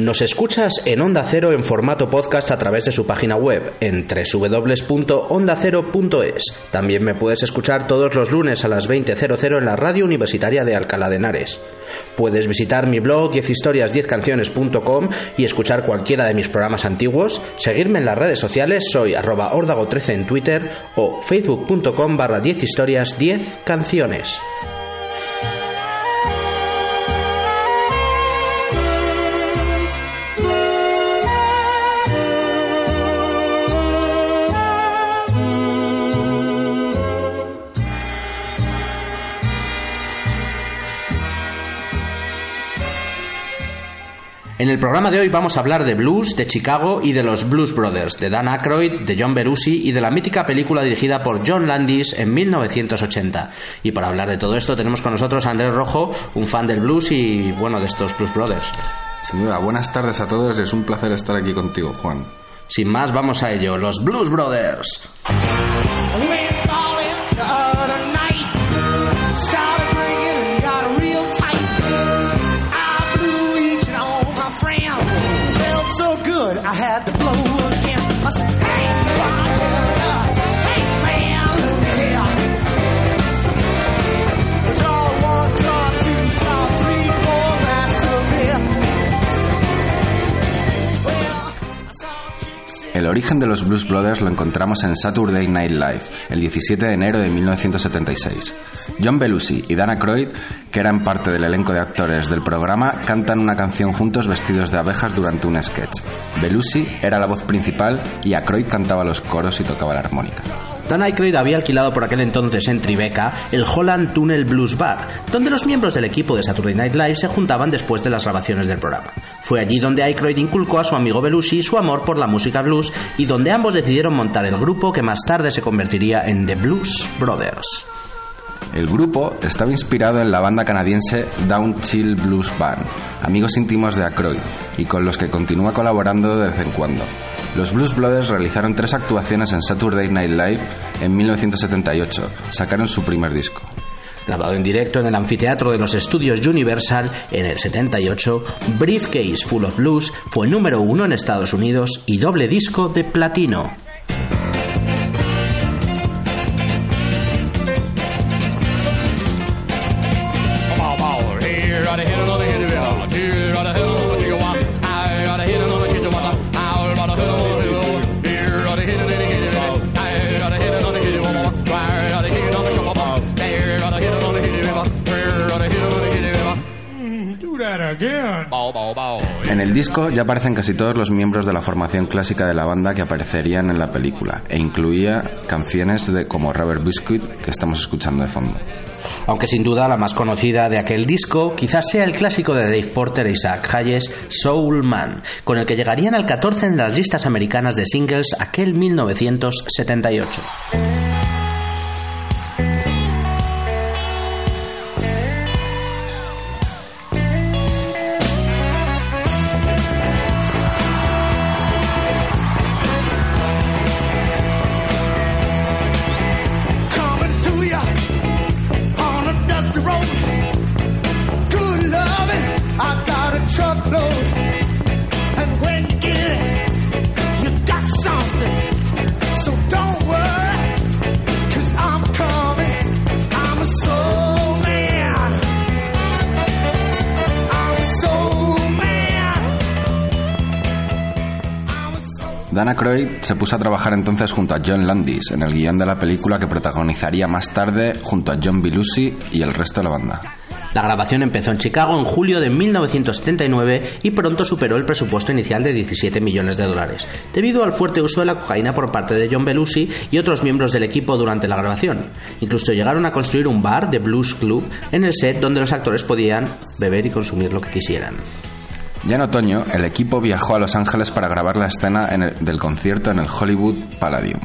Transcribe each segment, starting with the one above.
Nos escuchas en Onda Cero en formato podcast a través de su página web en www.ondacero.es. También me puedes escuchar todos los lunes a las 20.00 en la radio universitaria de Alcalá de Henares. Puedes visitar mi blog 10historias10canciones.com y escuchar cualquiera de mis programas antiguos, seguirme en las redes sociales, soy arroba ordago13 en Twitter o facebook.com barra 10 En el programa de hoy vamos a hablar de blues, de Chicago y de los Blues Brothers, de Dan Aykroyd, de John Belushi y de la mítica película dirigida por John Landis en 1980. Y para hablar de todo esto tenemos con nosotros a Andrés Rojo, un fan del blues y bueno, de estos Blues Brothers. Sin duda, buenas tardes a todos, es un placer estar aquí contigo, Juan. Sin más, vamos a ello, los Blues Brothers. El origen de los Blues Brothers lo encontramos en Saturday Night Live, el 17 de enero de 1976. John Belushi y Dana Aykroyd, que eran parte del elenco de actores del programa, cantan una canción juntos vestidos de abejas durante un sketch. Belushi era la voz principal y Aykroyd cantaba los coros y tocaba la armónica. Dan Aykroyd había alquilado por aquel entonces en Tribeca el Holland Tunnel Blues Bar, donde los miembros del equipo de Saturday Night Live se juntaban después de las grabaciones del programa. Fue allí donde Aykroyd inculcó a su amigo Belushi su amor por la música blues y donde ambos decidieron montar el grupo que más tarde se convertiría en The Blues Brothers. El grupo estaba inspirado en la banda canadiense Down Chill Blues Band, amigos íntimos de Aykroyd, y con los que continúa colaborando de vez en cuando. Los Blues Brothers realizaron tres actuaciones en Saturday Night Live en 1978, sacaron su primer disco. Grabado en directo en el anfiteatro de los estudios Universal en el 78, Briefcase Full of Blues fue número uno en Estados Unidos y doble disco de platino. En el disco ya aparecen casi todos los miembros de la formación clásica de la banda que aparecerían en la película, e incluía canciones de, como Rubber Biscuit que estamos escuchando de fondo. Aunque sin duda la más conocida de aquel disco quizás sea el clásico de Dave Porter e Isaac Hayes, Soul Man, con el que llegarían al 14 en las listas americanas de singles aquel 1978. Se puso a trabajar entonces junto a John Landis en el guion de la película que protagonizaría más tarde junto a John Belushi y el resto de la banda. La grabación empezó en Chicago en julio de 1979 y pronto superó el presupuesto inicial de 17 millones de dólares, debido al fuerte uso de la cocaína por parte de John Belushi y otros miembros del equipo durante la grabación. Incluso llegaron a construir un bar de Blues Club en el set donde los actores podían beber y consumir lo que quisieran. Ya en otoño, el equipo viajó a Los Ángeles para grabar la escena en el- del concierto en el Hollywood Palladium.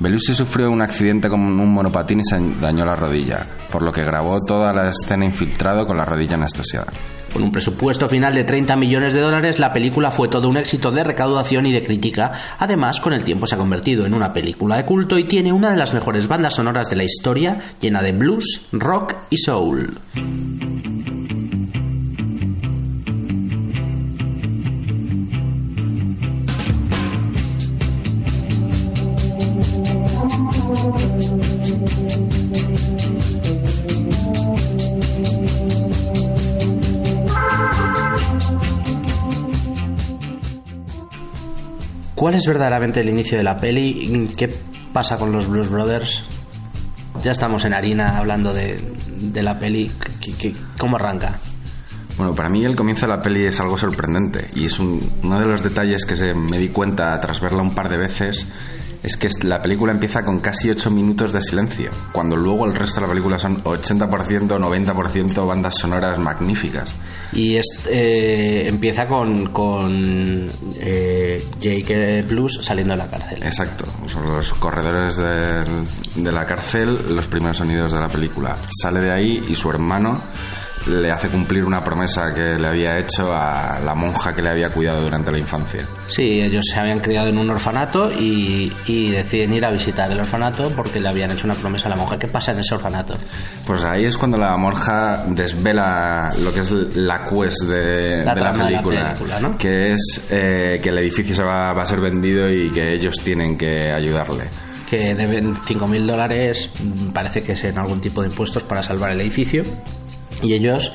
Belushi sufrió un accidente con un monopatín y se dañó la rodilla, por lo que grabó toda la escena infiltrado con la rodilla anestesiada. Con un presupuesto final de 30 millones de dólares, la película fue todo un éxito de recaudación y de crítica. Además, con el tiempo se ha convertido en una película de culto y tiene una de las mejores bandas sonoras de la historia, llena de blues, rock y soul. ¿Cuál es verdaderamente el inicio de la peli? ¿Qué pasa con los Blues Brothers? Ya estamos en harina hablando de, de la peli. ¿Qué- ¿Cómo arranca? Bueno, para mí el comienzo de la peli es algo sorprendente y es un- uno de los detalles que se me di cuenta tras verla un par de veces es que la película empieza con casi 8 minutos de silencio, cuando luego el resto de la película son 80%, 90% bandas sonoras magníficas. Y es, eh, empieza con, con eh, Jake Blues saliendo de la cárcel. Exacto, son los corredores de la cárcel los primeros sonidos de la película. Sale de ahí y su hermano le hace cumplir una promesa que le había hecho a la monja que le había cuidado durante la infancia. Sí, ellos se habían criado en un orfanato y, y deciden ir a visitar el orfanato porque le habían hecho una promesa a la monja. ¿Qué pasa en ese orfanato? Pues ahí es cuando la monja desvela lo que es la quest de, La de la trama de la película, que es eh, que el edificio se va, va a ser vendido y que ellos tienen que ayudarle. que deben 5.000 dólares, mm, parece que es en algún tipo de impuestos para salvar el edificio. Y ellos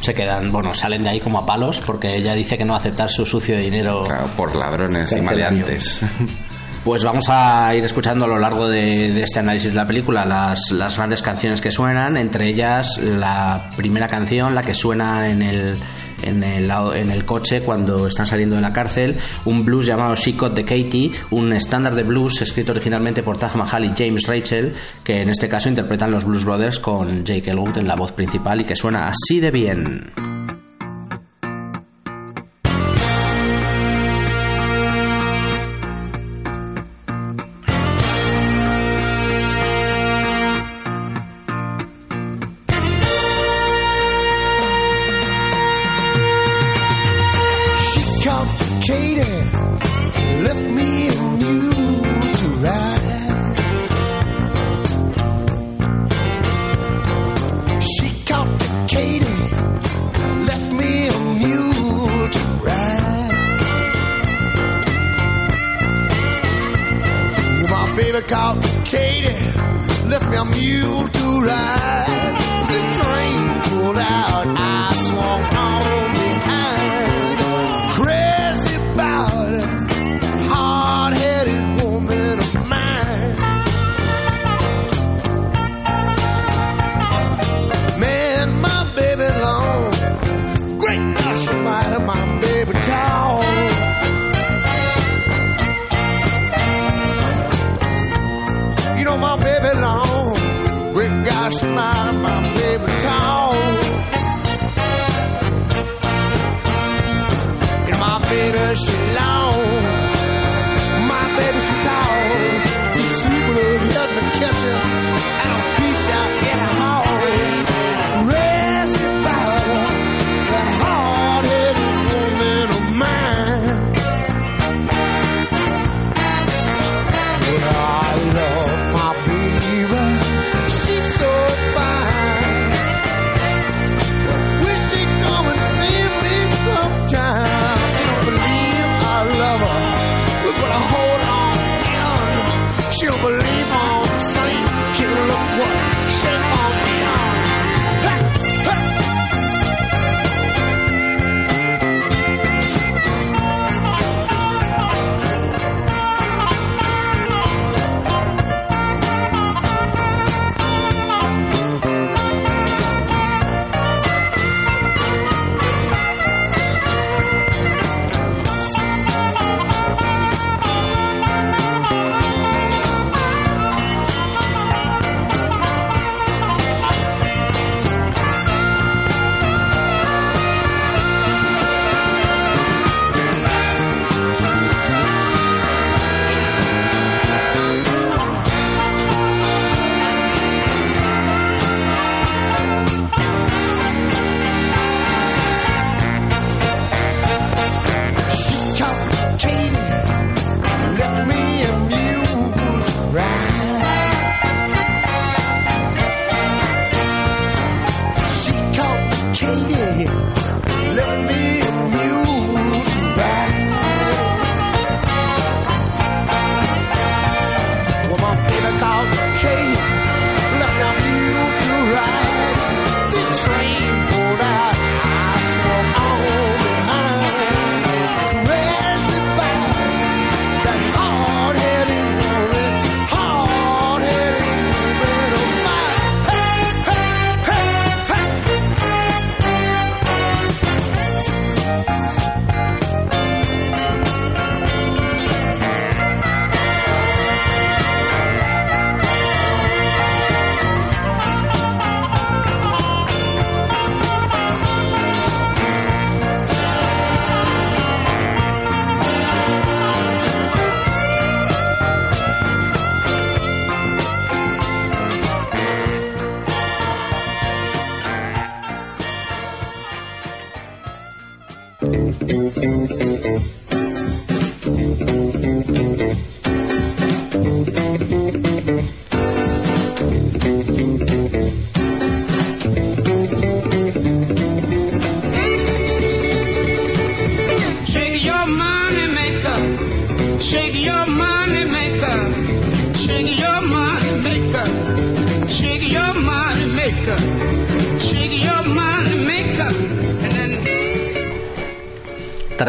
se quedan, bueno, salen de ahí como a palos porque ella dice que no va a aceptar su sucio dinero. Claro, por ladrones y maleantes. Pues vamos a ir escuchando a lo largo de, de este análisis de la película las, las grandes canciones que suenan, entre ellas la primera canción, la que suena en el, en el, coche cuando están saliendo de la cárcel, un blues llamado She Got the Katie, un estándar de blues escrito originalmente por Taj Mahal y James Rachel, que en este caso interpretan los Blues Brothers con Jake Elwood en la voz principal y que suena así de bien. A mule to ride.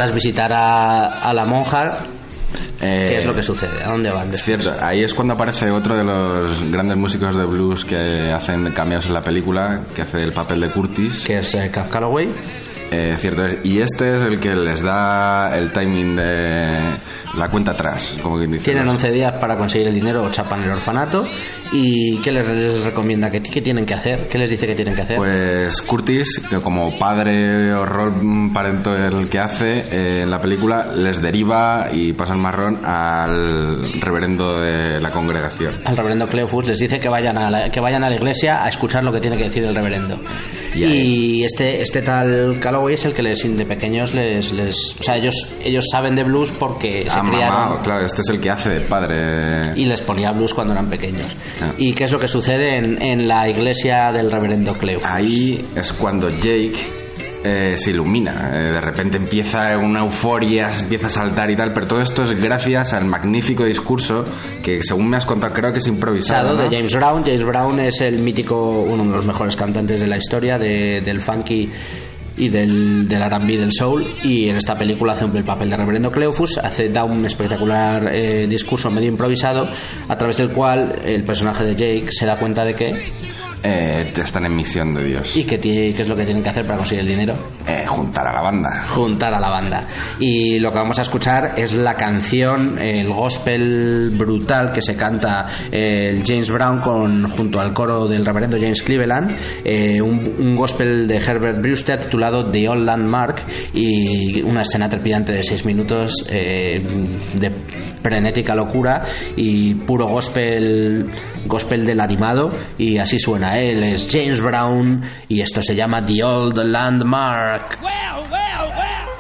Tras visitar a, a la monja, Eh, ¿qué es lo que sucede? ¿A dónde van Es después? cierto, ahí es cuando aparece otro de los grandes músicos de blues que hacen cameos en la película, que hace el papel de Curtis. Que es eh, Cab Calloway. Eh, cierto. Y este es el que les da el timing de la cuenta atrás, como quien dice. Tienen 11 días para conseguir el dinero o chapan el orfanato. ¿Y qué les, recomienda? ¿Qué, ¿Qué tienen que hacer? ¿Qué les dice que tienen que hacer? Pues Curtis, que como padre o rol parento el que hace eh, en la película, les deriva y pasa el marrón al reverendo de la congregación. al reverendo Cleophus les dice que vayan a la, que vayan a la iglesia a escuchar lo que tiene que decir el reverendo. Y Y, este este tal Calloway es el que les de pequeños les, les o sea, ellos ellos saben de blues porque se Ah, criaron mamá, claro, este es el que hace de padre. Y les ponía blues cuando eran pequeños. Ah. ¿Y qué es lo que sucede en, en la iglesia del reverendo Cleophus? Ahí es cuando Jake eh, se ilumina. Eh, de repente empieza una euforia, empieza a saltar y tal, pero todo esto es gracias al magnífico discurso que, según me has contado, creo que es improvisado. De James Brown. James Brown es el mítico, uno de los mejores cantantes de la historia de- del funky y del, del R&B del soul y en esta película hace el papel de reverendo Cleophus hace da un espectacular eh, discurso medio improvisado a través del cual el personaje de Jake se da cuenta de que Eh, están en misión de Dios. y tiene- qué es lo que tienen que hacer para conseguir el dinero Eh, juntar a la banda. juntar a la banda. Y lo que vamos a escuchar es la canción, el gospel brutal que se canta eh, el James Brown con, junto al coro del reverendo James Cleveland, eh, un, un gospel de Herbert Brewster titulado The Old Landmark y una escena trepidante de seis minutos eh, de frenética locura y puro gospel gospel del animado y así suena él es James Brown y esto se llama The Old Landmark Well, well, well.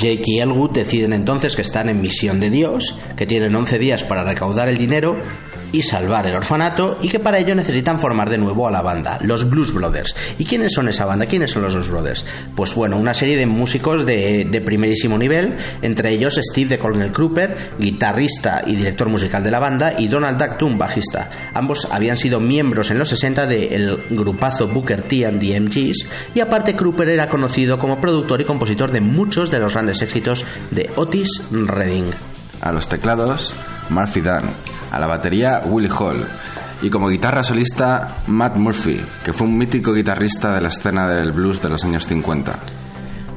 Jake y Elwood deciden entonces que están en misión de Dios, que tienen 11 días para recaudar el dinero y salvar el orfanato y que para ello necesitan formar de nuevo a la banda, los Blues Brothers. ¿Y quiénes son esa banda? ¿Quiénes son los Blues Brothers? Pues bueno, una serie de músicos de, de primerísimo nivel, entre ellos Steve de Colonel Crooper, guitarrista y director musical de la banda, y Donald Duck bajista. Ambos habían sido miembros en los 60 del grupazo Booker T and the MGs, y aparte Crooper era conocido como productor y compositor de muchos de los grandes éxitos de Otis Redding. A los teclados, Murphy Dunn. A la batería, Willie Hall. Y como guitarra solista, Matt Murphy, que fue un mítico guitarrista de la escena del blues de los años 50.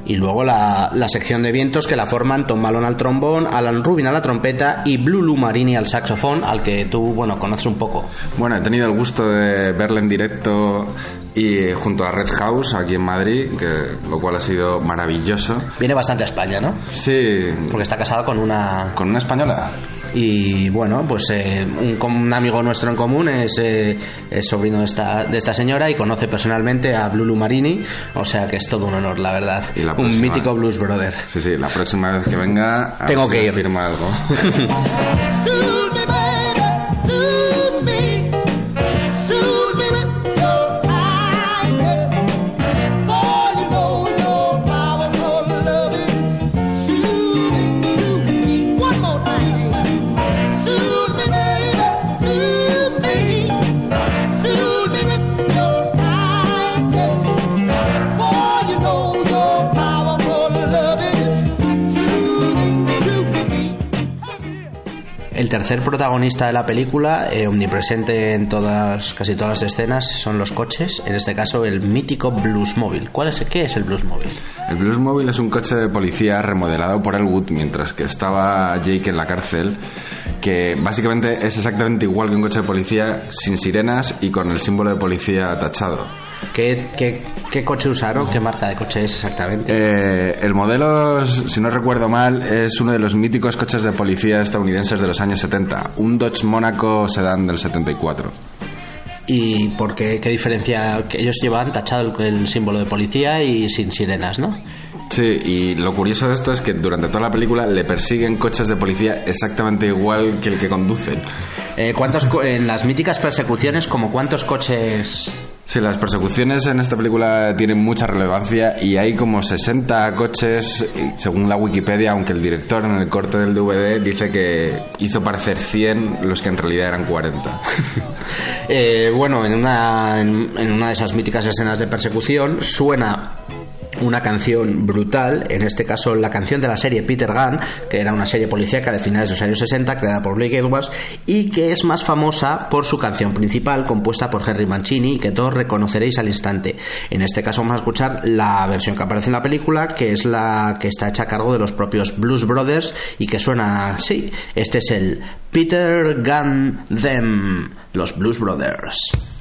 Y luego la, la sección de vientos que la forman Tom Malone al trombón, Alan Rubin a la trompeta y Blue Lou Marini al saxofón, al que tú, bueno, conoces un poco. Bueno, he tenido el gusto de verle en directo y junto a Red House aquí en Madrid, que, lo cual ha sido maravilloso. Viene bastante a España, ¿no? Sí, Porque está casado con una... con una española. Y bueno, pues eh, un, un amigo nuestro en común es, eh, es sobrino de esta, de esta señora y conoce personalmente a Blue Lou Marini, o sea que es todo un honor, la verdad. Y la un mítico blues brother. Sí, sí, la próxima vez que venga, Tengo que ir. firma algo. tercer protagonista de la película, eh, omnipresente en todas, casi todas las escenas, son los coches, en este caso el mítico Bluesmobile. ¿Cuál es, ¿Qué es el Bluesmobile? El Bluesmobile es un coche de policía remodelado por Elwood mientras que estaba Jake en la cárcel, que básicamente es exactamente igual que un coche de policía sin sirenas y con el símbolo de policía tachado. ¿Qué, qué, qué coche usaron? ¿Qué marca de coche es exactamente? Eh, el modelo, si no recuerdo mal, es uno de los míticos coches de policía estadounidenses de los años 70, un Dodge Monaco sedán del 74. ¿Y por qué, qué diferencia? Que ellos llevaban tachado el, el símbolo de policía y sin sirenas, ¿no? Sí, y lo curioso de esto es que durante toda la película le persiguen coches de policía exactamente igual que el que conducen. Eh, ¿cuántos en las míticas persecuciones, como cuántos coches Sí, las persecuciones en esta película tienen mucha relevancia y hay como 60 coches, según la Wikipedia, aunque el director en el corte del DVD dice que hizo parecer 100 los que en realidad eran 40. Eh, bueno, en una, en una de esas míticas escenas de persecución suena una canción brutal, en este caso la canción de la serie Peter Gunn, que era una serie policíaca de finales de los años 60, creada por Blake Edwards, y que es más famosa por su canción principal, compuesta por Henry Mancini, que todos reconoceréis al instante. En este caso vamos a escuchar la versión que aparece en la película, que es la que está hecha a cargo de los propios Blues Brothers, y que suena así. Este es el Peter Gunn Them, los Blues Brothers.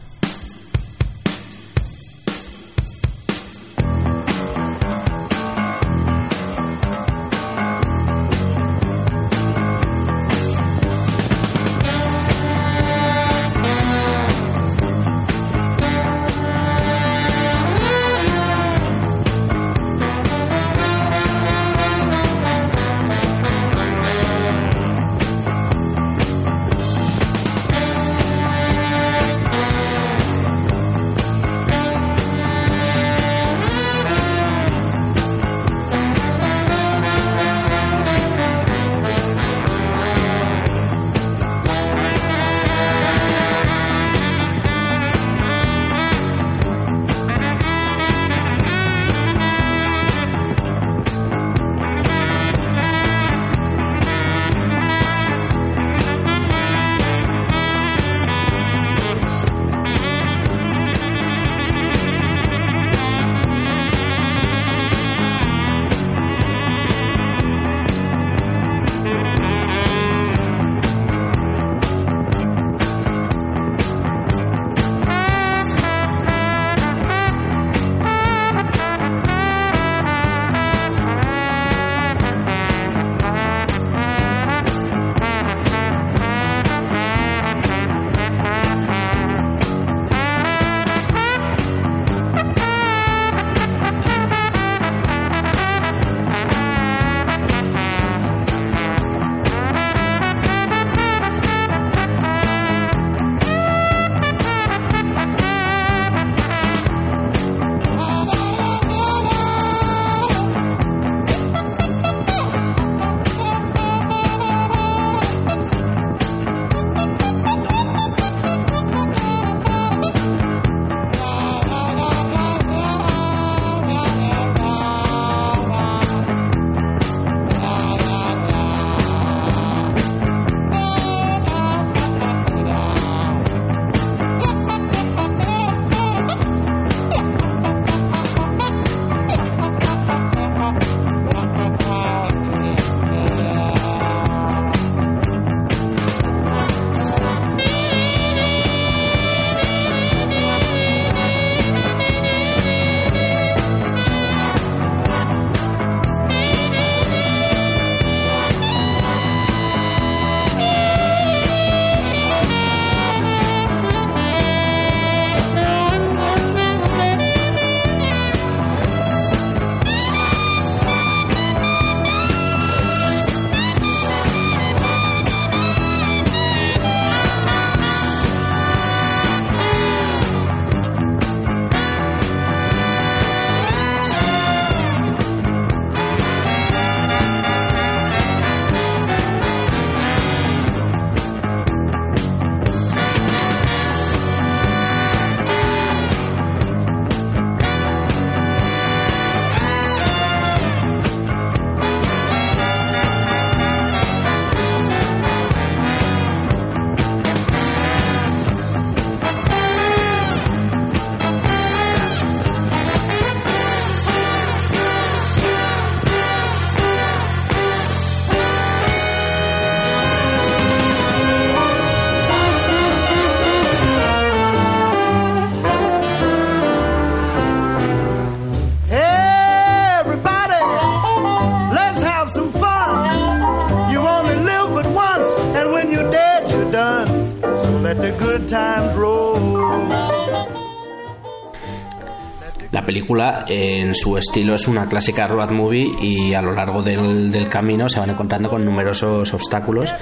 En su estilo, es una clásica road movie y a lo largo del, del camino se van encontrando con numerosos obstáculos,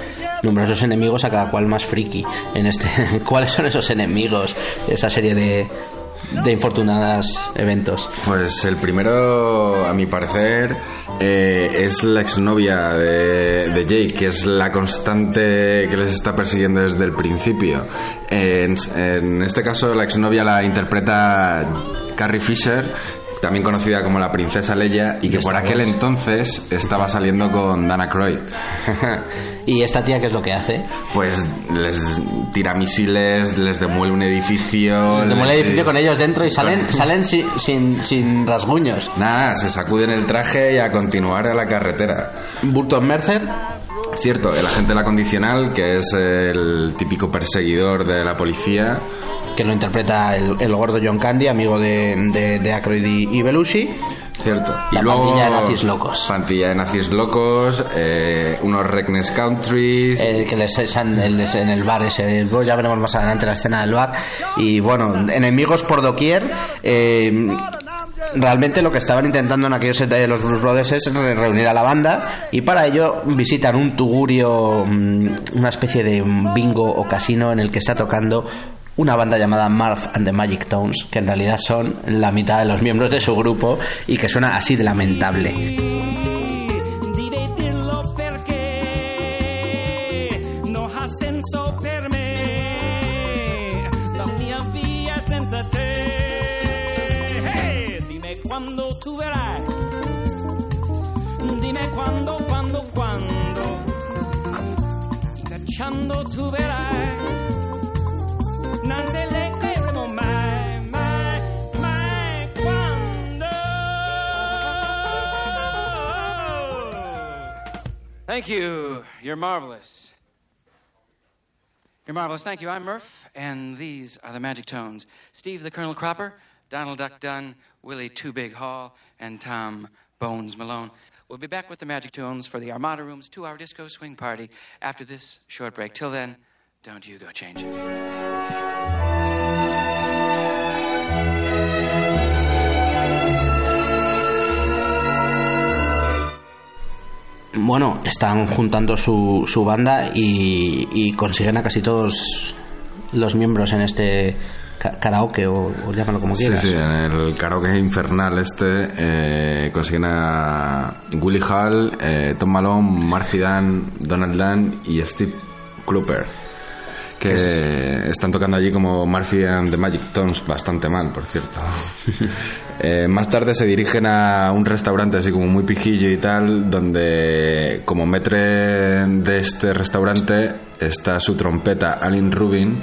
numerosos enemigos, a cada cual más friki. En este, ¿Cuáles son esos enemigos esa serie de, de infortunadas eventos? Pues el primero, a mi parecer, eh, es la exnovia de, de Jake, que es la constante que les está persiguiendo desde el principio. En, en este caso, la exnovia la interpreta Carrie Fisher, también conocida como la princesa Leia, y que por aquel entonces estaba saliendo con Dana Croyd. ¿Y esta tía qué es lo que hace? Pues les tira misiles, les demuele un edificio. Les demuele el edificio con ellos dentro y salen, salen sin, sin, sin rasguños. Nada, se sacuden el traje y a continuar a la carretera. Burton Mercer, Cierto, el agente de la condicional, que es el típico perseguidor de la policía. que lo interpreta el, gordo John Candy, amigo de, de, de y Belushi. Cierto. La pandilla de nazis locos. Pantilla de nazis locos, eh, unos Reckness Countries. El que les echan el- en el bar ese, luego ya veremos más adelante la escena del bar y bueno, enemigos por doquier eh, realmente lo que estaban intentando en aquellos de los Blues Brothers es re- reunir a la banda y para ello visitan un tugurio mm, una especie de bingo o casino en el que está tocando una banda llamada Marv and the Magic Tones que en realidad son la mitad de los miembros de su grupo y que suena así de lamentable Thank you. You're marvelous. You're marvelous. Thank you. I'm Murph, and these are the Magic Tones. Steve the Colonel Cropper, Donald Duck Dunn, Willie Two Big Hall, and Tom Bones Malone. We'll be back with the Magic Tones for the Armada Room's two-hour disco swing party after this short break. Till then, don't you go changing. Bueno, están juntando su, su banda y, y consiguen a casi todos los miembros en este karaoke o, o llámalo como Sí, quieras. sí, en el karaoke infernal este eh, consiguen a Willie Hall, eh, Tom Malone, Marcy Dan, Donald Dunn y Steve Cropper. Que están tocando allí como Murphy and the Magic Tones bastante mal, por cierto. Eh, más tarde se dirigen a un restaurante así como muy pijillo y tal, donde como metre de este restaurante está su trompeta Alan Rubin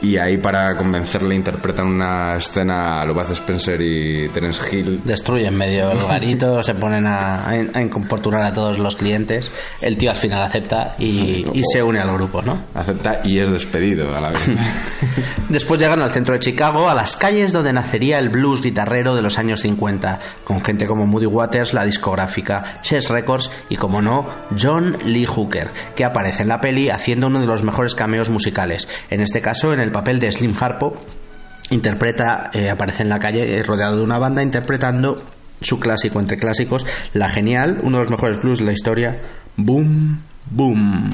y ahí para convencerle interpretan una escena a lo Bud Spencer y Terence Hill. Destruyen medio el garito, se ponen a, a, a a todos los clientes. El tío al final acepta y, y se une al grupo, ¿no? Acepta y es despedido a la vez. Después llegan al centro de Chicago, a las calles donde nacería el blues guitarrero de los años 50, con gente como Moody Waters, la discográfica Chess Records y, como no, John Lee Hooker, que aparece en la peli haciendo uno de los mejores cameos musicales. En este caso, en el papel de Slim Harpo, interpreta, eh, aparece en la calle eh, rodeado de una banda interpretando su clásico entre clásicos, la genial, uno de los mejores blues de la historia, Boom. Boom,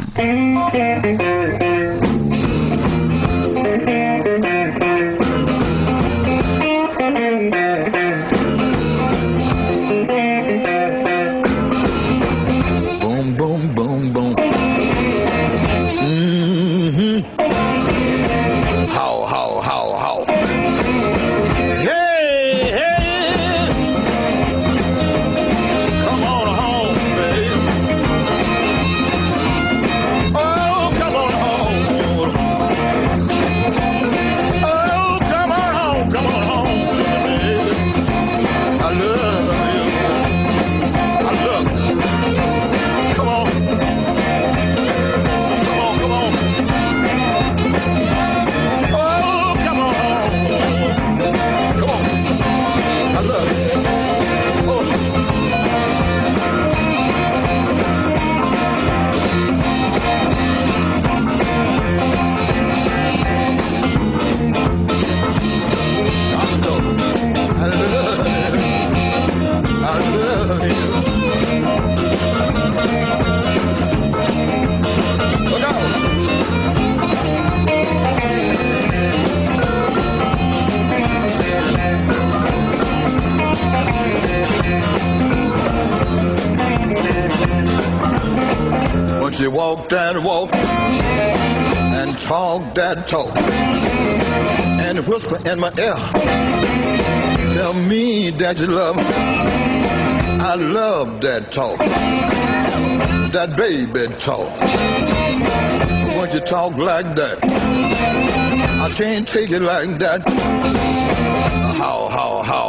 that walk and talk that talk and whisper in my ear. Tell me that you love. I love that talk, that baby talk. When you talk like that, I can't take it like that. How, how, how,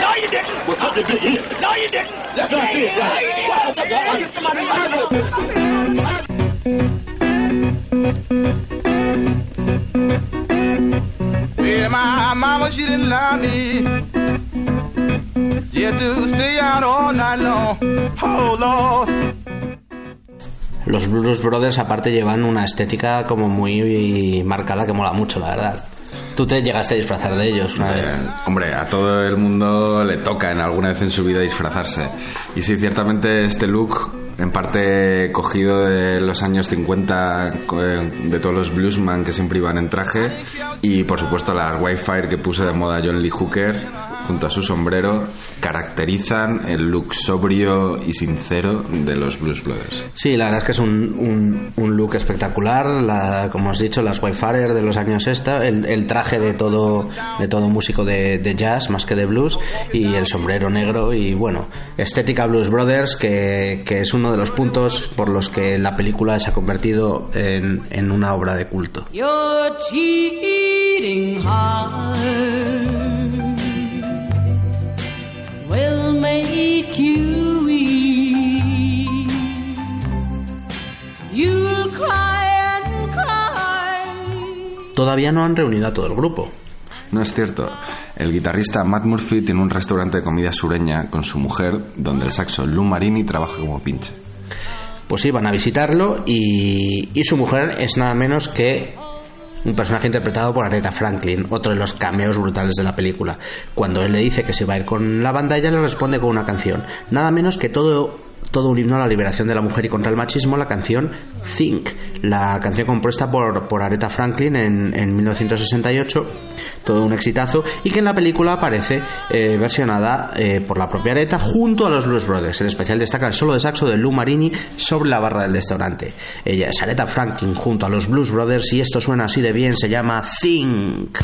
No, you didn't. Was such a big hit. No, you didn't. That's no, it, right. Yeah, she didn't love me. She had to stay out all night long. Oh, Lord. Los Blues Brothers aparte llevan una estética como muy marcada que mola mucho, la verdad. Tú te llegaste a disfrazar de ellos una vez. Eh, hombre, a todo el mundo le toca en alguna vez en su vida disfrazarse. Y sí, ciertamente este look, en parte cogido de los años 50, co- eh, de todos los bluesman que siempre iban en traje, y por supuesto las Wi-Fi que puso de moda John Lee Hooker, junto a su sombrero, caracterizan el look sobrio y sincero de los Blues Brothers. Sí, la verdad es que es un, un- un look espectacular, la, como has dicho, las Wayfarer de los años esta, el, el traje de todo, de todo músico de, de jazz más que de blues y el sombrero negro y bueno, estética Blues Brothers que, que es uno de los puntos por los que la película se ha convertido en, en una obra de culto. Your cheating heart will make you weep. You'll cry and cry. Todavía no han reunido a todo el grupo. No es cierto. El guitarrista Matt Murphy tiene un restaurante de comida sureña con su mujer, donde el saxo Lou Marini trabaja como pinche. Pues sí, van a visitarlo y, y su mujer es nada menos que un personaje interpretado por Aretha Franklin, otro de los cameos brutales de la película. Cuando él le dice que se va a ir con la banda, ella le responde con una canción, nada menos que todo todo un himno a la liberación de la mujer y contra el machismo, la canción Think, la canción compuesta por, por Aretha Franklin en, en 1968, todo un exitazo, y que en la película aparece eh, versionada eh, por la propia Aretha junto a los Blues Brothers. En especial destaca el solo de saxo de Lou Marini sobre la barra del restaurante. Ella es Aretha Franklin junto a los Blues Brothers y esto suena así de bien, se llama Think.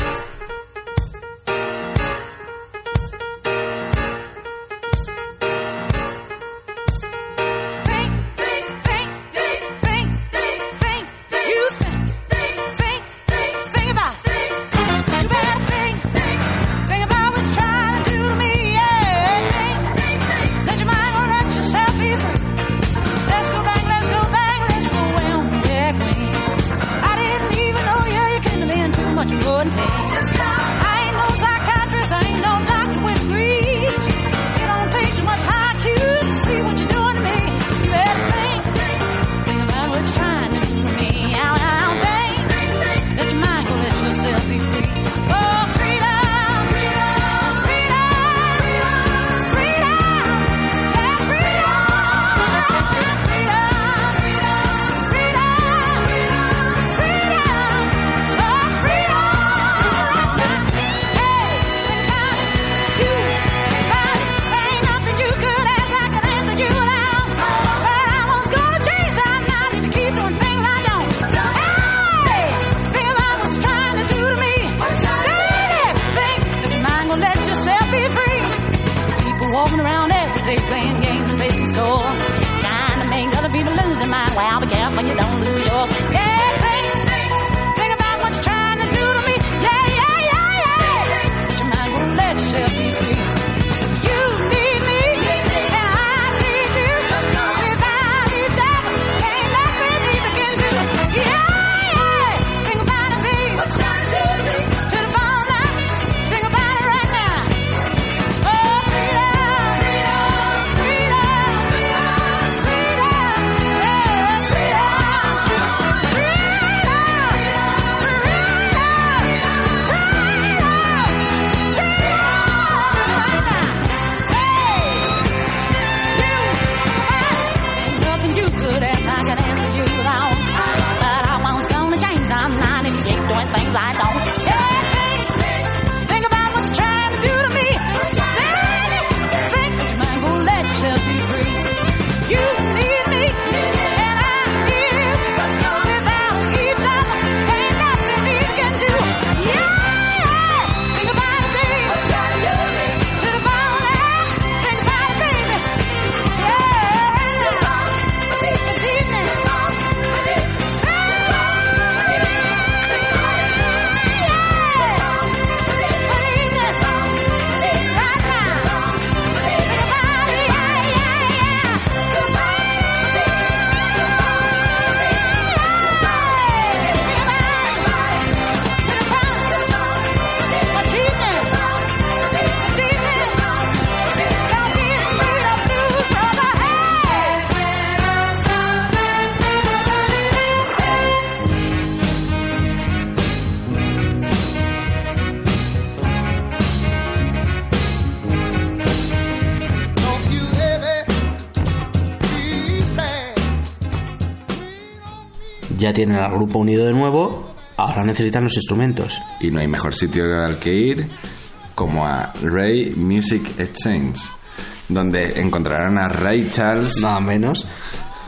Ya tienen al grupo unido de nuevo, ahora necesitan los instrumentos. Y no hay mejor sitio al que ir como a Ray Music Exchange, donde encontrarán a Ray Charles, Nada menos.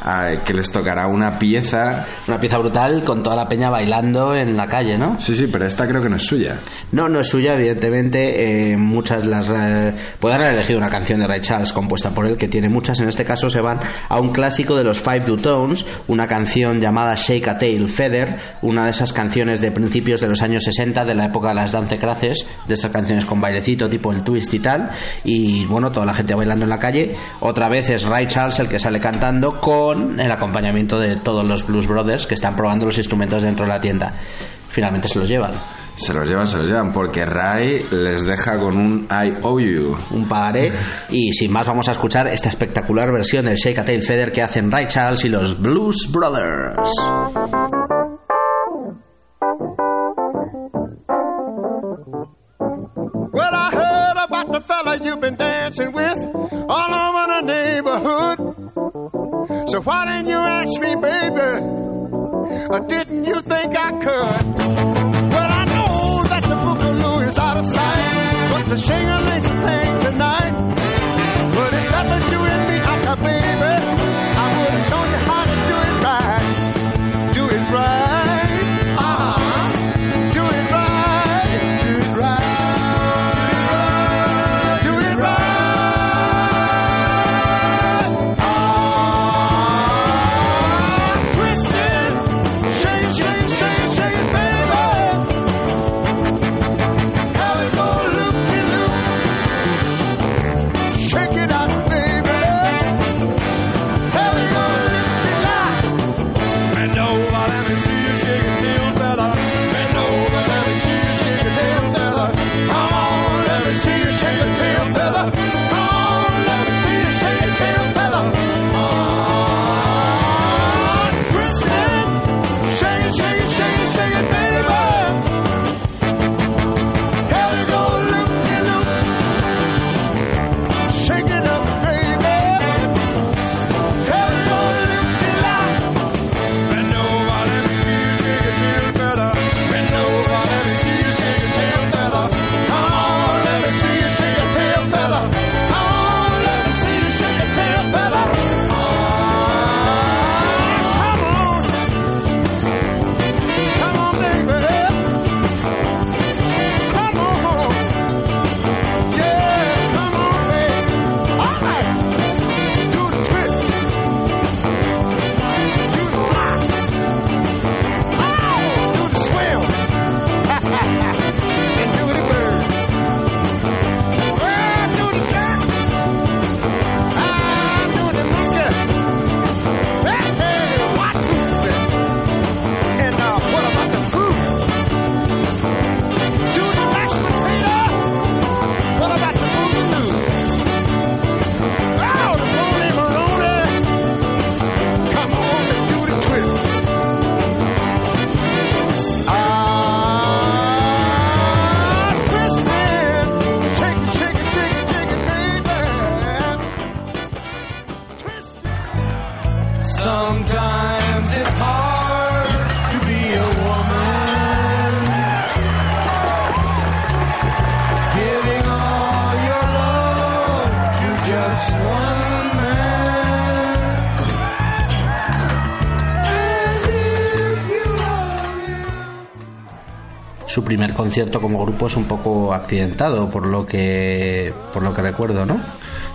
A- que les tocará una pieza. Una pieza brutal con toda la peña bailando en la calle, ¿no? Sí, sí, pero esta creo que no es suya. No, no es suya, evidentemente. eh, muchas las. eh, pueden haber elegido una canción de Ray Charles compuesta por él, que tiene muchas. En este caso se van a un clásico de los Five Tones, una canción llamada Shake a Tail Feather, una de esas canciones de principios de los años 60, de la época de las dance craces, de esas canciones con bailecito tipo el twist y tal. Y bueno, toda la gente bailando en la calle. Otra vez es Ray Charles el que sale cantando con el acompañamiento de todos los Blues Brothers que están probando los instrumentos dentro de la tienda. Finalmente se los llevan. Se los llevan, se los llevan, porque Ray les deja con un I owe you. un pagaré y sin más vamos a escuchar esta espectacular versión del Shake a Tail Feather que hacen Ray Charles y los Blues Brothers. Well, I heard about the fella you've been dancing with So why didn't you ask me, baby? Or didn't you think I could? Well, I know that the boogaloo is out of sight, but the shingling is playing tonight. Su primer concierto como grupo es un poco accidentado por lo que por lo que recuerdo, ¿no?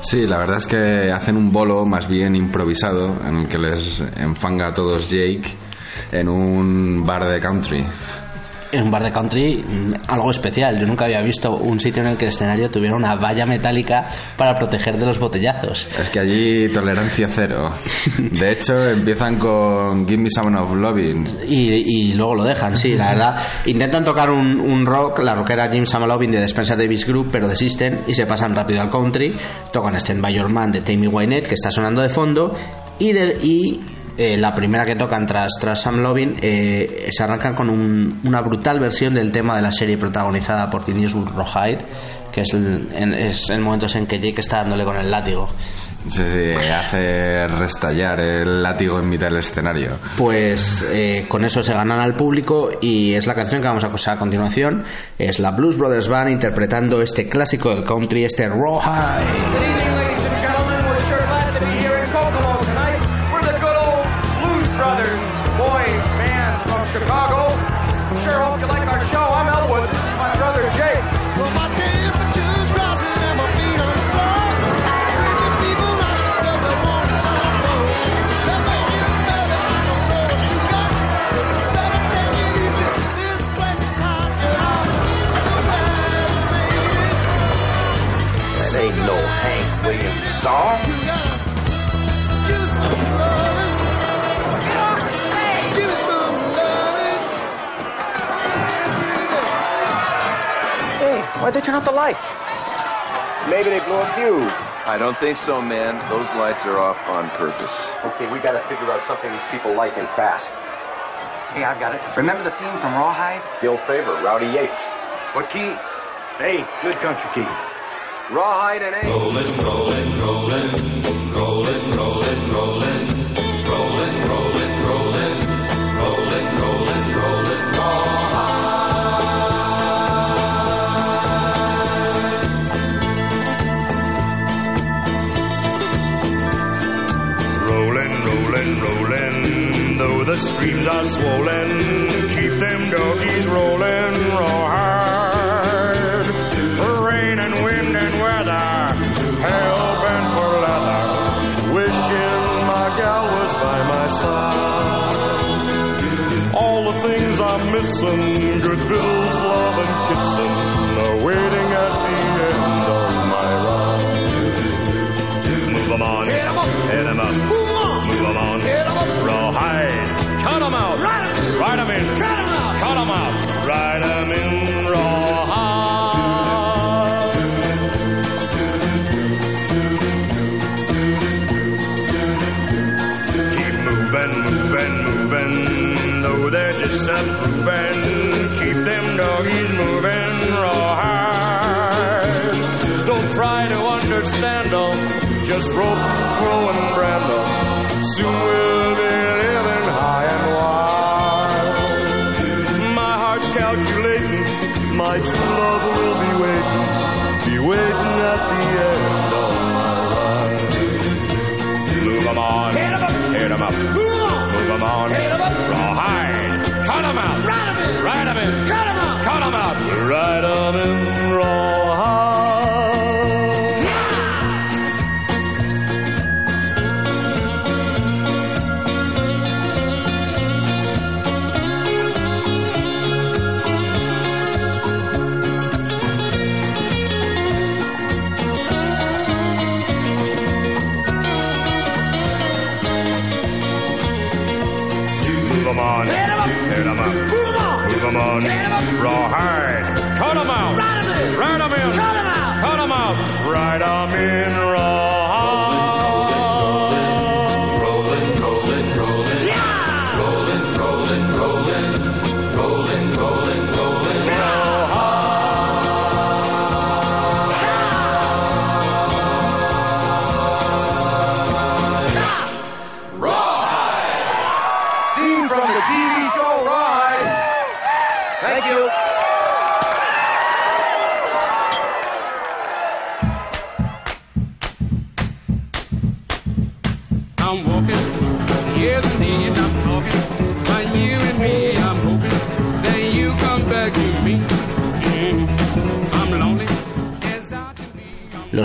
Sí, la verdad es que hacen un bolo más bien improvisado en el que les enfanga a todos Jake en un bar de country. En un bar de country mm, algo especial. Yo nunca había visto un sitio en el que el escenario tuviera una valla metálica para proteger de los botellazos. Es que allí tolerancia cero. De hecho, empiezan con Give Me Some of Loving. Y, y luego lo dejan, sí, la verdad. Intentan tocar un, un rock, la rockera Jim Samalovin de Spencer Davis Group, pero desisten y se pasan rápido al country. Tocan Stand By Your Man de Tammy Wynette, que está sonando de fondo. Y, de- y eh, la primera que tocan tras, tras Sam Lovin, eh, se arrancan con un- una brutal versión del tema de la serie protagonizada por Clint Eastwood Rawhide, que es el, en, es el momento en que Jake está dándole con el látigo. Sí, sí, hace restallar el látigo en mitad del escenario. Pues eh, con eso se ganan al público y es la canción que vamos a escuchar a continuación. Es la Blues Brothers Band interpretando este clásico del country, este Rawhide. Williams song. Hey, why'd they turn off the lights? Maybe they blew a fuse. I don't think so, man. Those lights are off on purpose. Okay, we gotta figure out something these people like and fast. Hey, I've got it. Remember the theme from Rawhide? The old favorite, Rowdy Yates. What key? Hey, good country key. Rawhide and eight. Rolling, rolling, rolling, rolling, rolling, rolling, rolling, rawhide. Rolling, rolling, rolling, though the streams are swollen, keep them doggies rolling, rawhide. Move 'em on, hit 'em up, hit 'em up, move 'em on, hit 'em up, rawhide, cut 'em out, ride 'em in, cut 'em out, cut 'em out, ride 'em in, rawhide. Keep moving, moving, moving, though they're disapproving, keep them doggies moving, rawhide. Don't try to understand them, just throw and brand them. Soon we'll be living high and wide. My heart's calculating, my true love will be waiting, be waiting at the end of my ride. Move 'em on, hit 'em up, hit 'em up, move 'em on, hit 'em up, rawhide, cut 'em out, ride 'em in, ride 'em in, cut 'em out, cut 'em out, ride 'em in, rawhide. Out. Ride 'em in.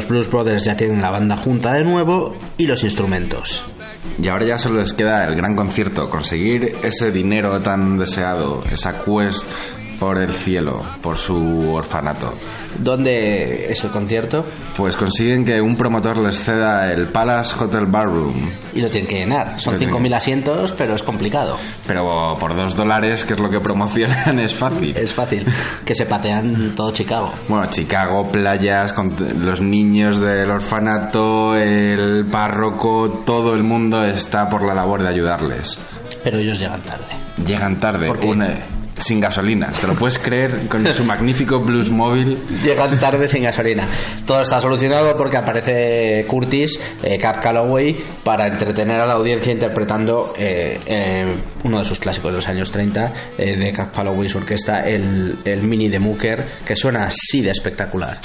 Los Blues Brothers ya tienen la banda junta de nuevo y los instrumentos. Y ahora ya solo les queda el gran concierto, conseguir ese dinero tan deseado, esa quest por el cielo, por su orfanato. ¿Dónde es el concierto? Pues consiguen que un promotor les ceda el Palace Hotel Ballroom. Y lo tienen que llenar. Son Lo tienen 5.000 asientos, pero es complicado. Pero por dos dólares, que es lo que promocionan, es fácil. Es fácil. Que se patean todo Chicago. Bueno, Chicago, playas, con los niños del orfanato, el párroco, todo el mundo está por la labor de ayudarles. Pero ellos llegan tarde. Llegan tarde, ¿Por qué? una- sin gasolina. ¿Te lo puedes creer? Con su magnífico blues móvil. Llegan tarde sin gasolina. Todo está solucionado porque aparece Curtis, eh, Cap Calloway, para entretener a la audiencia interpretando eh, eh, uno de sus clásicos de los años 30 eh, de Cap Calloway su orquesta, el, el Mini de Mooker, que suena así de espectacular.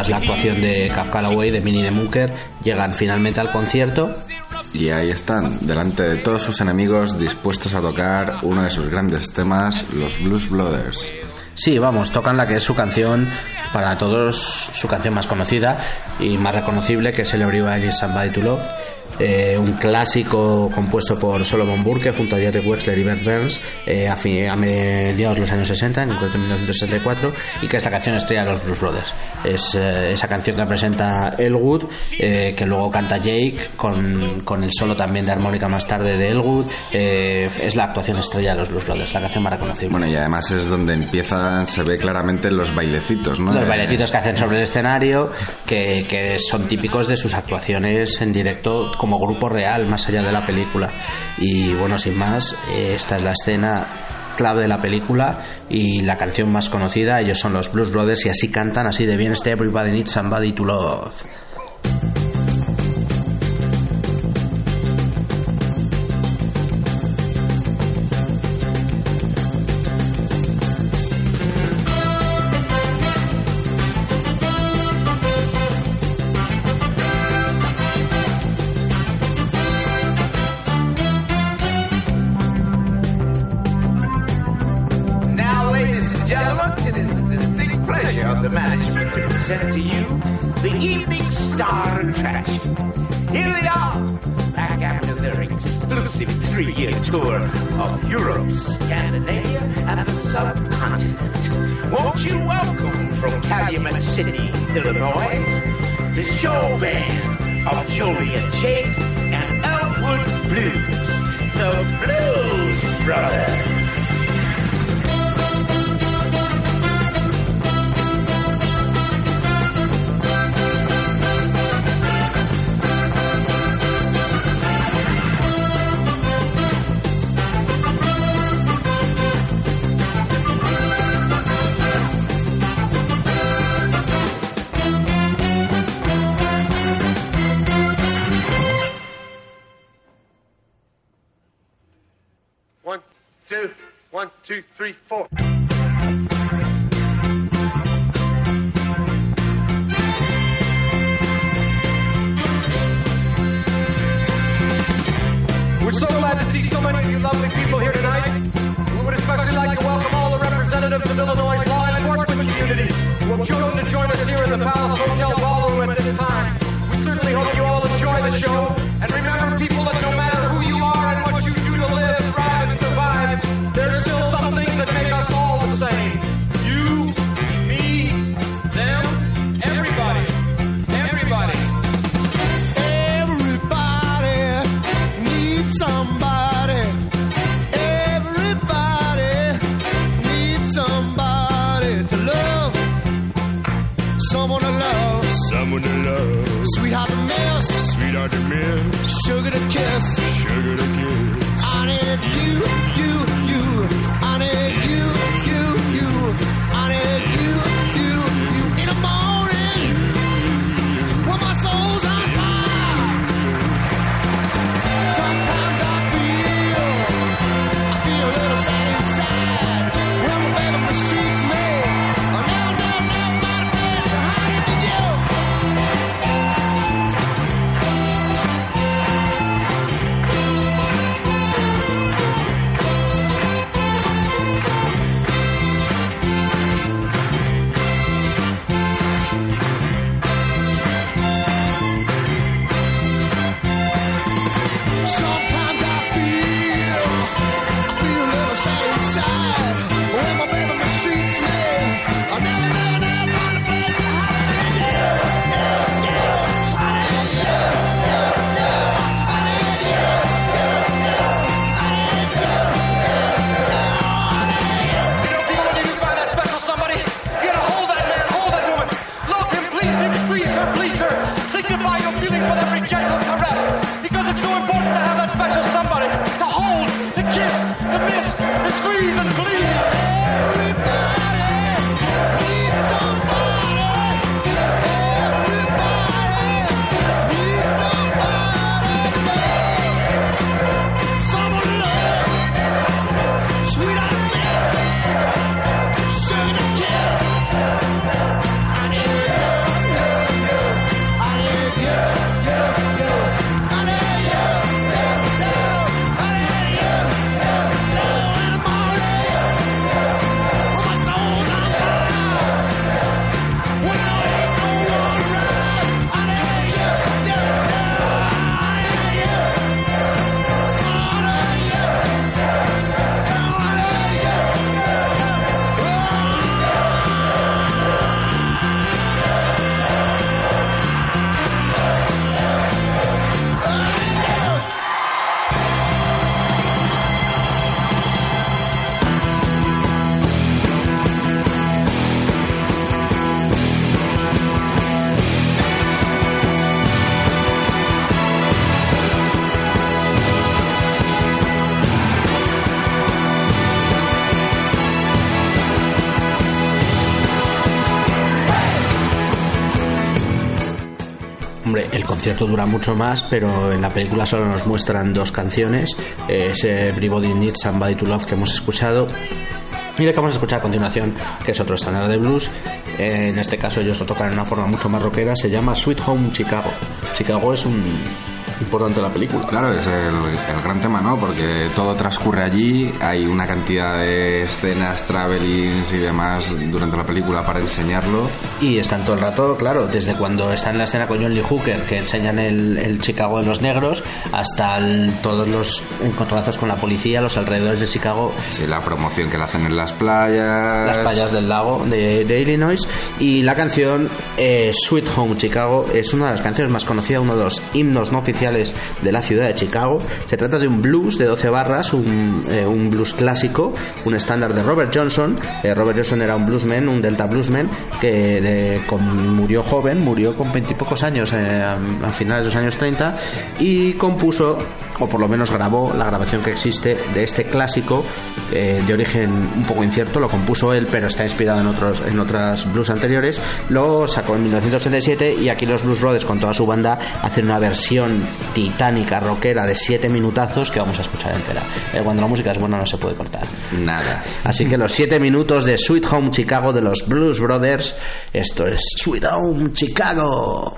Tras la actuación de Cap Calloway, de Mini de Mooker, llegan finalmente al concierto Y ahí están, delante de todos sus enemigos, dispuestos a tocar uno de sus grandes temas, los Blues Brothers. Sí, vamos, tocan la que es su canción, para todos, su canción más conocida y más reconocible, que es el Everybody Somebody to Love. eh, un clásico compuesto por Solomon Burke junto a Jerry Wexler y Bert Burns eh, a, mediados de los años 60, en concreto en 1964, y que es la canción estrella de los Blues Brothers. Es eh, esa canción que presenta Elwood, eh, que luego canta Jake con, con el solo también de armónica más tarde de Elwood. eh, es la actuación estrella de los Blues Brothers, la canción más reconocible. Bueno, y además es donde empiezan, se ve claramente los bailecitos, ¿no? Los bailecitos que hacen sobre el escenario, que, que son típicos de sus actuaciones en directo como grupo real, más allá de la película. Y bueno, sin más, eh, esta es la escena clave de la película y la canción más conocida. Ellos son los Blues Brothers y así cantan así de bien este Everybody Needs Somebody to Love. So glad to see so many of you lovely people here tonight. We would especially like to welcome all the representatives of Illinois' law enforcement community who have chosen to join us here in the Palace Hotel Sugar to concierto dura mucho más, pero en la película solo nos muestran dos canciones. eh, Ese Everybody Needs Somebody to Love que hemos escuchado. Y lo que vamos a escuchar a continuación, que es otro estándar de blues, eh, en este caso ellos lo tocan de una forma mucho más rockera, se llama Sweet Home Chicago. Chicago es un importante la película. Claro, es el, el gran tema, ¿no? Porque todo transcurre allí, hay una cantidad de escenas, travelings y demás durante la película para enseñarlo. Y están todo el rato, claro, desde cuando está en la escena con John Lee Hooker, que enseñan el, el Chicago de los negros, hasta el- todos los encontronazos con la policía, los alrededores de Chicago, Sí, la promoción que le hacen en las playas. las playas del lago de, de Illinois. Y la canción eh, Sweet Home Chicago es una de las canciones más conocidas, uno de los himnos no oficiales de la ciudad de Chicago. Se trata de un blues de 12 barras, un, eh, un blues clásico, un estándar de Robert Johnson. Eh, Robert Johnson era un bluesman, un delta bluesman, que de- con- murió joven, murió con veintipocos años, eh, a, a finales de los años 30, y compuso, o por lo menos grabó, la grabación que existe de este clásico eh, de origen un poco incierto, lo compuso él, pero está inspirado en otros en otras blues anteriores. Lo sacó en 1937 y aquí los Blues Brothers con toda su banda hacen una versión titánica, rockera de 7 minutazos que vamos a escuchar entera. Eh, cuando la música es buena no se puede cortar. Nada. Así que los 7 minutos de Sweet Home Chicago de los Blues Brothers, esto es Sweet Home Chicago.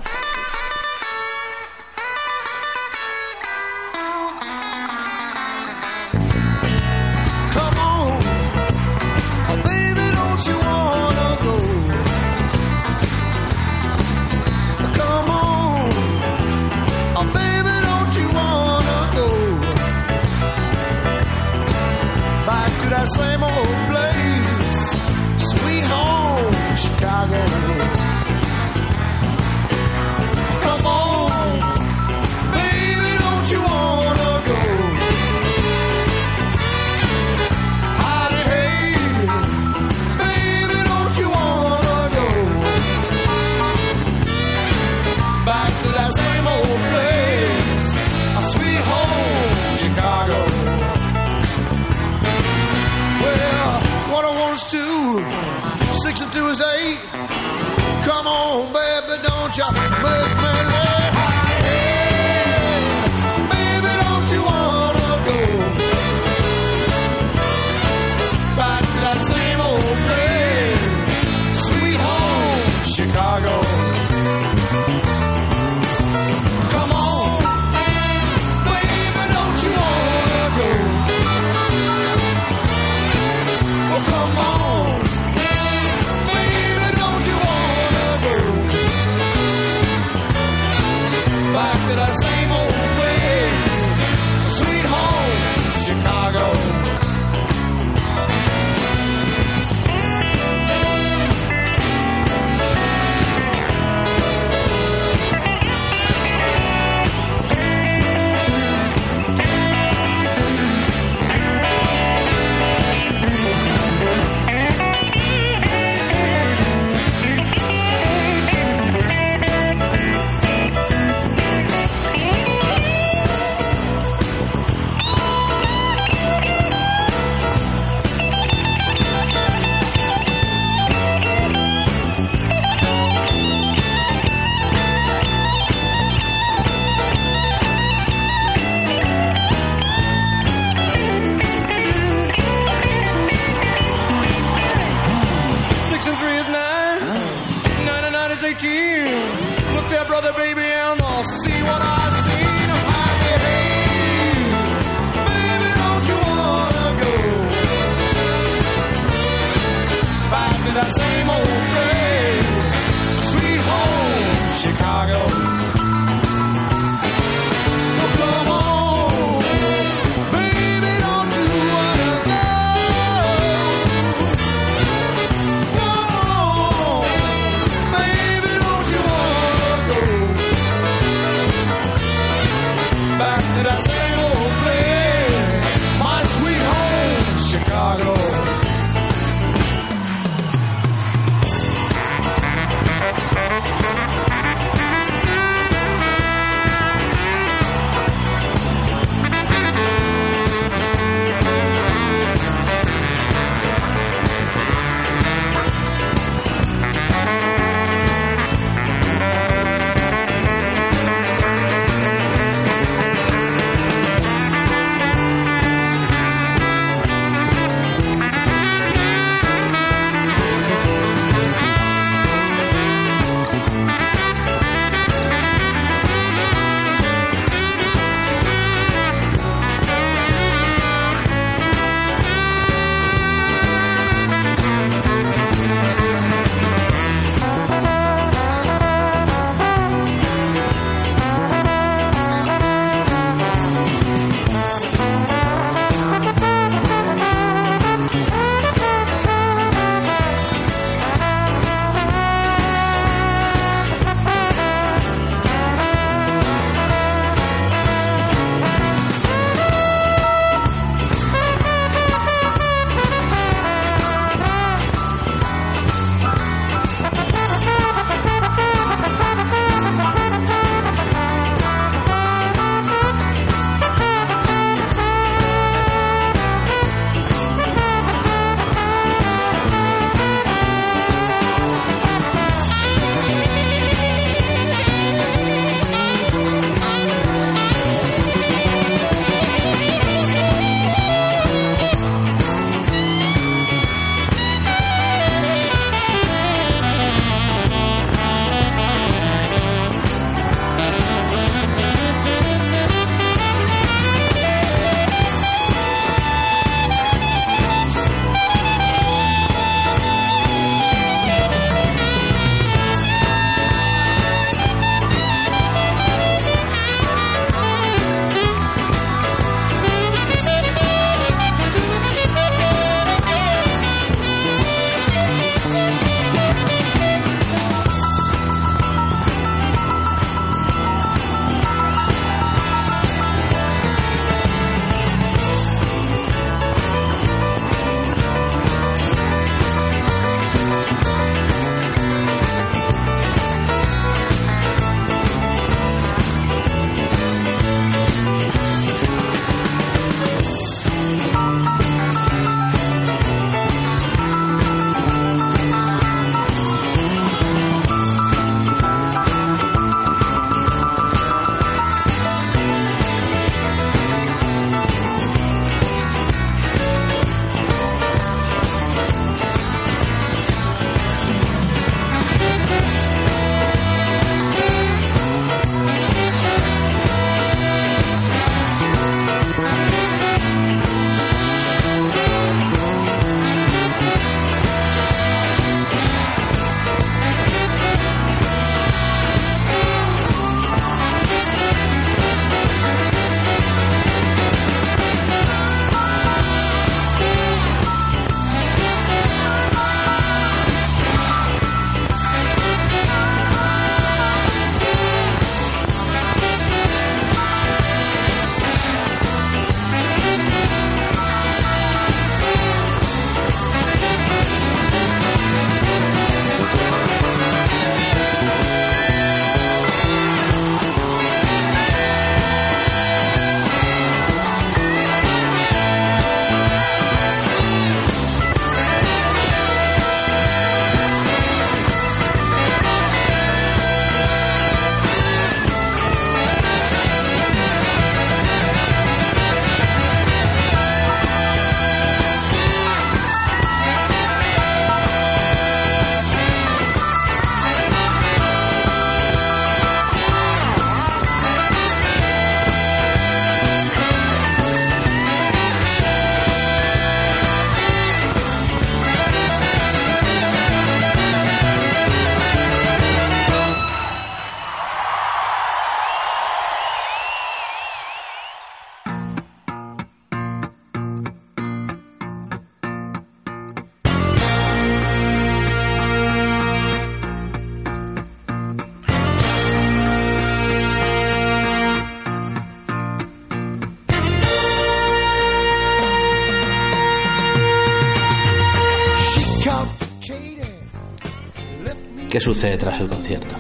Sucede tras el concierto?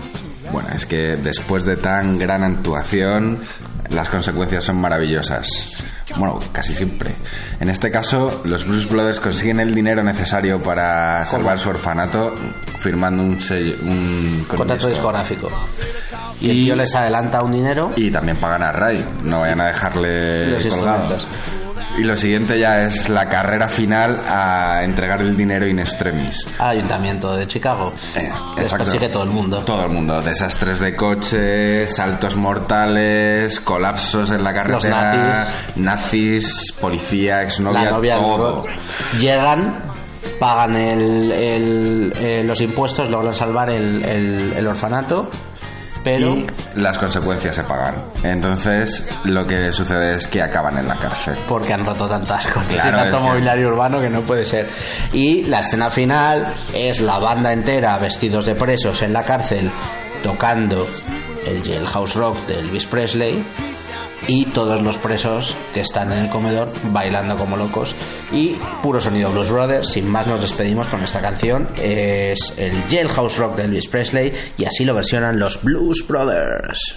Bueno, es que después de tan gran actuación, las consecuencias son maravillosas. Bueno, casi siempre. En este caso, los Blues Brothers consiguen el dinero necesario para salvar su orfanato firmando un, sello, un con un Contrato disco. discográfico. Y, el tío les adelanta un dinero. Y también pagan a Ray, no vayan a dejarle Los colgado. instrumentos. Y lo siguiente ya es la carrera final a entregar el dinero in extremis. al Ayuntamiento de Chicago. Les Exacto. persigue todo el mundo. Todo el mundo. Desastres de coches, saltos mortales, colapsos en la carretera, nazis, policía, exnovia, la novia todo. Llegan pagan el, el- eh, los impuestos logran salvar el- el orfanato pero Y las consecuencias se pagan. Entonces, lo que sucede es que acaban en la cárcel. porque han roto tantas cosas Claro, y tanto que- mobiliario urbano que no puede ser y la escena final es la banda entera vestidos de presos en la cárcel tocando el Jailhouse Rock de Elvis Presley y todos los presos que están en el comedor bailando como locos. Y puro sonido Blues Brothers. Sin más nos despedimos con esta canción. Es el Jailhouse Rock de Elvis Presley y así lo versionan los Blues Brothers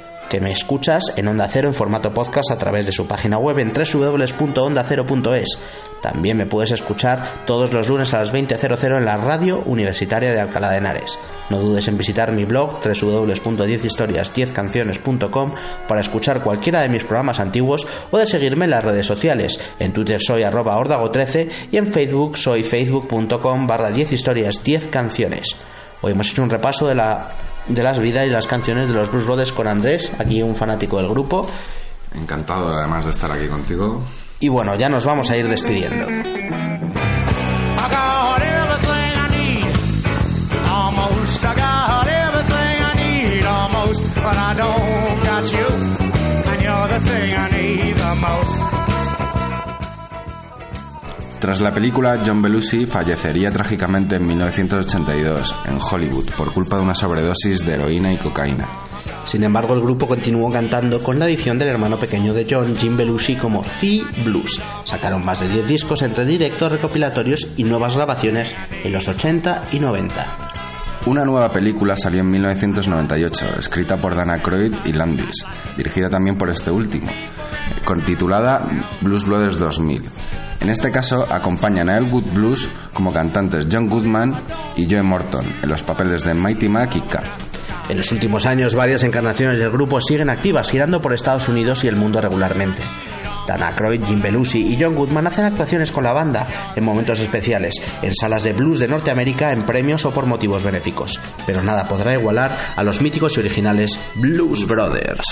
que me escuchas en Onda Cero en formato podcast a través de su página web en www.ondacero.es. También me puedes escuchar todos los lunes a las 20.00 en la radio universitaria de Alcalá de Henares. No dudes en visitar mi blog www.10historias10canciones.com para escuchar cualquiera de mis programas antiguos o de seguirme en las redes sociales. En Twitter soy arroba ordago13 y en Facebook soy facebook.com barra 10 historias 10 canciones. Hoy hemos hecho un repaso de, la, de las vidas y las canciones de los Blues Brothers con Andrés, aquí un fanático del grupo. Encantado además de estar aquí contigo. Y bueno, ya nos vamos a ir despidiendo. But I don't got you. And you're the thing I need the most. Tras la película, John Belushi fallecería trágicamente en 1982 en Hollywood por culpa de una sobredosis de heroína y cocaína. Sin embargo, el grupo continuó cantando con la adición del hermano pequeño de John, Jim Belushi, como The Blues. Sacaron más de 10 discos entre directos, recopilatorios y nuevas grabaciones en los 80 y 90. Una nueva película salió en 1998, escrita por Dana Aykroyd y Landis, dirigida también por este último, titulada Blues Brothers 2000. En este caso acompañan a Elwood Blues como cantantes John Goodman y Joe Morton en los papeles de Mighty Mac y Cap. En los últimos años, varias encarnaciones del grupo siguen activas, girando por Estados Unidos y el mundo regularmente. Dan Aykroyd, Jim Belushi y John Goodman hacen actuaciones con la banda en momentos especiales, en salas de blues de Norteamérica, en premios o por motivos benéficos. Pero nada podrá igualar a los míticos y originales Blues Brothers.